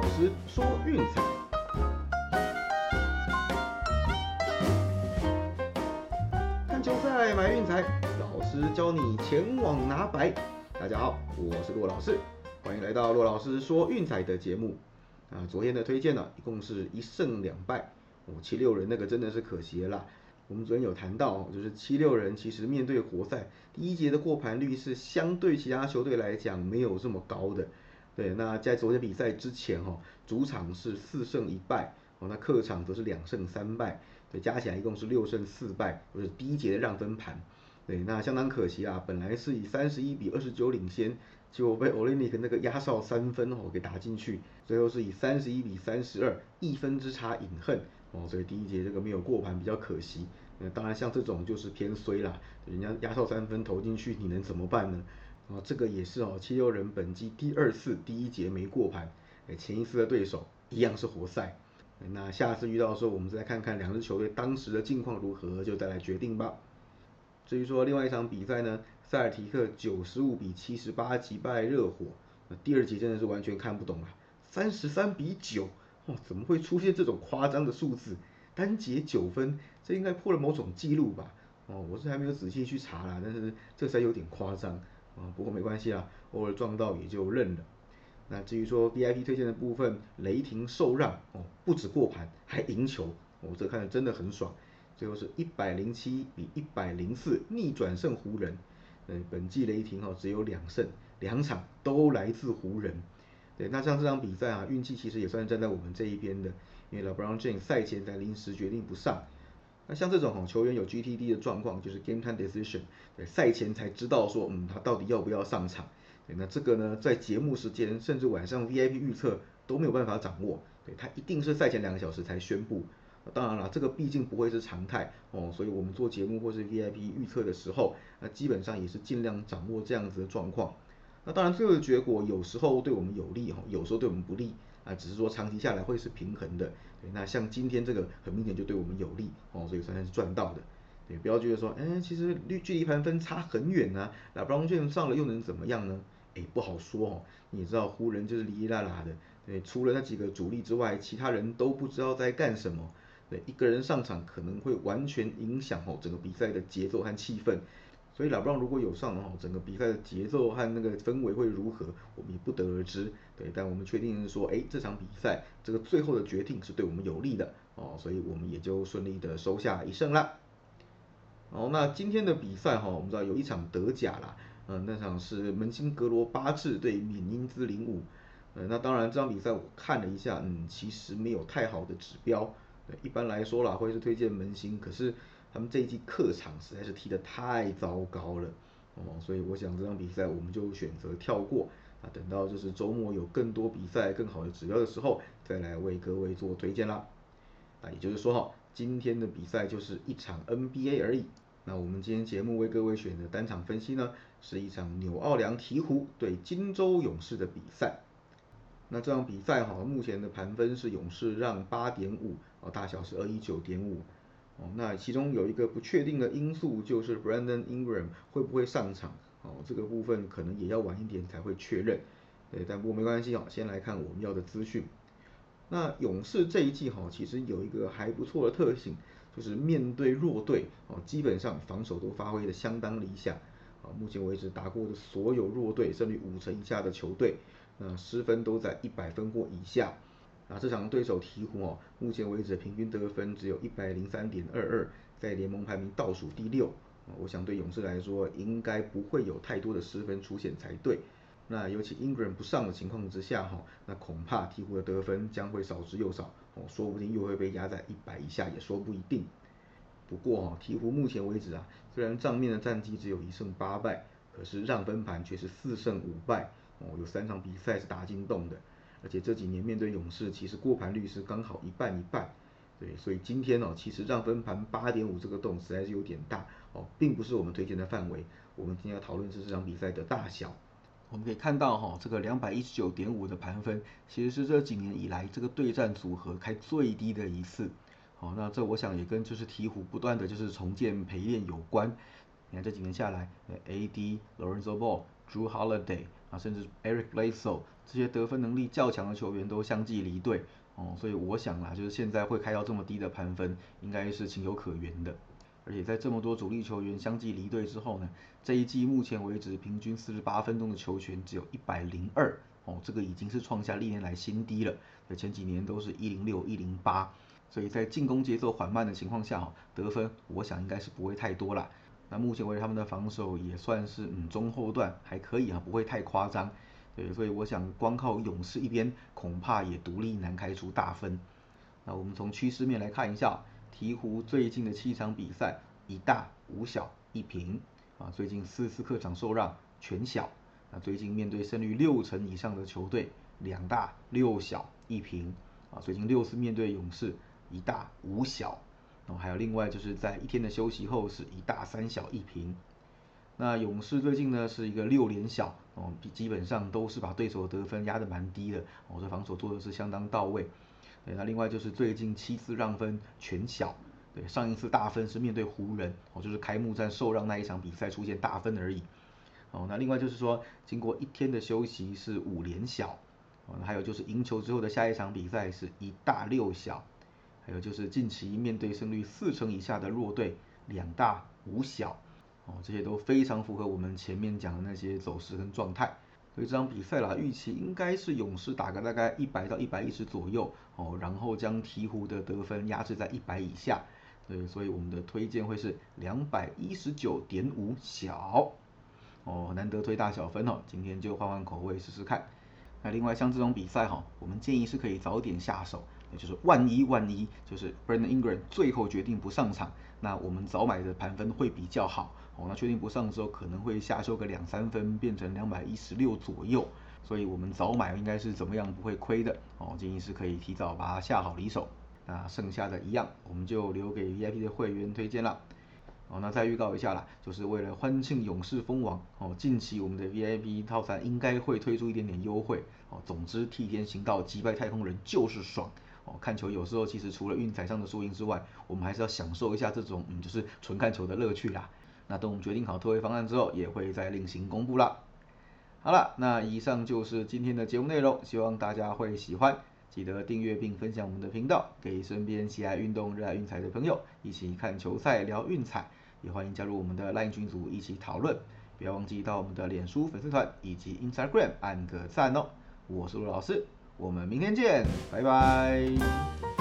老师说运彩，看球赛买运彩，老师教你前往拿白。大家好，我是骆老师，欢迎来到骆老师说运彩的节目。啊，昨天的推荐呢，一共是一胜两败。哦，七六人那个真的是可惜了。我们昨天有谈到，就是七六人其实面对活塞第一节的过盘率是相对其他球队来讲没有这么高的。对，那在昨天比赛之前哈，主场是四胜一败，哦，那客场则是两胜三败，对，加起来一共是六胜四败，就是第一节的让分盘。对，那相当可惜啊，本来是以三十一比二十九领先，结果被 o l 尼 n 那个压哨三分哦给打进去，最后是以三十一比三十二一分之差饮恨。哦，所以第一节这个没有过盘比较可惜。那当然像这种就是偏衰啦，人家压哨三分投进去，你能怎么办呢？啊，这个也是哦，七六人本季第二次第一节没过盘，哎，前一次的对手一样是活塞。那下次遇到的时候，我们再看看两支球队当时的境况如何，就再来决定吧。至于说另外一场比赛呢，塞尔提克九十五比七十八击败热火，那第二节真的是完全看不懂了，三十三比九。哦，怎么会出现这种夸张的数字？单节九分，这应该破了某种记录吧？哦，我是还没有仔细去查啦，但是这才有点夸张啊。不过没关系啦，偶尔撞到也就认了。那至于说 VIP 推荐的部分，雷霆受让哦，不止过盘还赢球，我这看着真的很爽。最后是一百零七比一百零四逆转胜湖人。嗯，本季雷霆哈只有两胜，两场都来自湖人。对，那像这场比赛啊，运气其实也算是站在我们这一边的，因为 LeBron James 赛前才临时决定不上。那像这种哈球员有 GTD 的状况，就是 Game Time Decision，对，赛前才知道说，嗯，他到底要不要上场。对，那这个呢，在节目时间甚至晚上 VIP 预测都没有办法掌握。对他一定是赛前两个小时才宣布。当然了，这个毕竟不会是常态哦，所以我们做节目或是 VIP 预测的时候，那基本上也是尽量掌握这样子的状况。那当然，最后的结果有时候对我们有利哈，有时候对我们不利啊，只是说长期下来会是平衡的。对，那像今天这个很明显就对我们有利哦，所以算是赚到的。对，不要觉得说，哎，其实距距离盘分差很远啊，那 Brown James 上了又能怎么样呢？哎，不好说哦。你知道湖人就是哩哩啦啦的，对，除了那几个主力之外，其他人都不知道在干什么。对，一个人上场可能会完全影响哦整个比赛的节奏和气氛。所以老布朗如果有上哈，整个比赛的节奏和那个氛围会如何，我们也不得而知。对，但我们确定是说，哎，这场比赛这个最后的决定是对我们有利的哦，所以我们也就顺利的收下一胜了。哦，那今天的比赛哈，我们知道有一场德甲啦，嗯，那场是门兴格罗巴治对缅因兹零五。呃，那当然这场比赛我看了一下，嗯，其实没有太好的指标。对，一般来说啦，会是推荐门兴，可是。他们这一季客场实在是踢得太糟糕了，哦，所以我想这场比赛我们就选择跳过，啊，等到就是周末有更多比赛、更好的指标的时候，再来为各位做推荐啦。那也就是说哈，今天的比赛就是一场 NBA 而已。那我们今天节目为各位选的单场分析呢，是一场纽奥良鹈鹕对金州勇士的比赛。那这场比赛哈，目前的盘分是勇士让八点五，哦，大小是二一九点五。哦，那其中有一个不确定的因素就是 Brandon Ingram 会不会上场？哦，这个部分可能也要晚一点才会确认。对，但不过没关系哦，先来看我们要的资讯。那勇士这一季哈，其实有一个还不错的特性，就是面对弱队哦，基本上防守都发挥的相当理想。啊，目前为止打过的所有弱队胜率五成以下的球队，那失分都在一百分或以下。那这场对手鹈鹕哦，目前为止平均得分只有一百零三点二二，在联盟排名倒数第六。我想对勇士来说，应该不会有太多的失分出现才对。那尤其 Ingram 不上的情况之下哈，那恐怕鹈鹕的得分将会少之又少哦，说不定又会被压在一百以下，也说不一定。不过哈，鹈鹕目前为止啊，虽然账面的战绩只有一胜八败，可是让分盘却是四胜五败哦，有三场比赛是打进洞的。而且这几年面对勇士，其实过盘率是刚好一半一半，对，所以今天哦，其实让分盘八点五这个洞实在是有点大哦，并不是我们推荐的范围。我们今天要讨论是这场比赛的大小。我们可以看到哈，这个两百一十九点五的盘分，其实是这几年以来这个对战组合开最低的一次。好，那这我想也跟就是鹈鹕不断的就是重建陪练有关。你看这几年下来，A D Lorenzo Ball。Drew Holiday 啊，甚至 Eric Bledsoe 这些得分能力较强的球员都相继离队哦，所以我想啦，就是现在会开到这么低的盘分，应该是情有可原的。而且在这么多主力球员相继离队之后呢，这一季目前为止平均四十八分钟的球权只有一百零二哦，这个已经是创下历年来新低了。前几年都是一零六、一零八，所以在进攻节奏缓慢的情况下，哈，得分我想应该是不会太多啦。那目前为止他们的防守也算是嗯中后段还可以啊，不会太夸张。对，所以我想光靠勇士一边恐怕也独立难开出大分。那我们从趋势面来看一下。鹈鹕最近的七场比赛一大五小一平啊，最近四次客场受让全小。那最近面对胜率六成以上的球队两大六小一平啊，最近六次面对勇士一大五小。还有另外就是在一天的休息后是一大三小一平。那勇士最近呢是一个六连小哦，基本上都是把对手的得分压得蛮低的哦，这防守做的是相当到位。对，那另外就是最近七次让分全小，对，上一次大分是面对湖人，哦，就是开幕战受让那一场比赛出现大分而已，哦，那另外就是说经过一天的休息是五连小，哦，还有就是赢球之后的下一场比赛是一大六小，还有就是近期面对胜率四成以下的弱队两大五小，哦，这些都非常符合我们前面讲的那些走势跟状态。所以这场比赛啦，预期应该是勇士打个大概一百到一百一十左右哦，然后将鹈鹕的得分压制在一百以下。对，所以我们的推荐会是两百一十九点五小哦，难得推大小分哦，今天就换换口味试试看。那另外像这种比赛哈，我们建议是可以早点下手，也就是万一万一就是 Brandon Ingram 最后决定不上场，那我们早买的盘分会比较好。哦，那确定不上的时候，可能会下修个两三分，变成两百一十六左右。所以我们早买应该是怎么样不会亏的哦，建议是可以提早把它下好离手。那剩下的一样，我们就留给 VIP 的会员推荐了。哦，那再预告一下啦，就是为了欢庆勇士封王哦，近期我们的 VIP 套餐应该会推出一点点优惠哦。总之，替天行道，击败太空人就是爽哦。看球有时候其实除了运彩上的输赢之外，我们还是要享受一下这种嗯，就是纯看球的乐趣啦。那等我们决定好退回方案之后，也会再另行公布啦。好了，那以上就是今天的节目内容，希望大家会喜欢。记得订阅并分享我们的频道，给身边喜爱运动、热爱运彩的朋友一起看球赛、聊运彩。也欢迎加入我们的 LINE 群组一起讨论。不要忘记到我们的脸书粉丝团以及 Instagram 按个赞哦。我是陆老师，我们明天见，拜拜。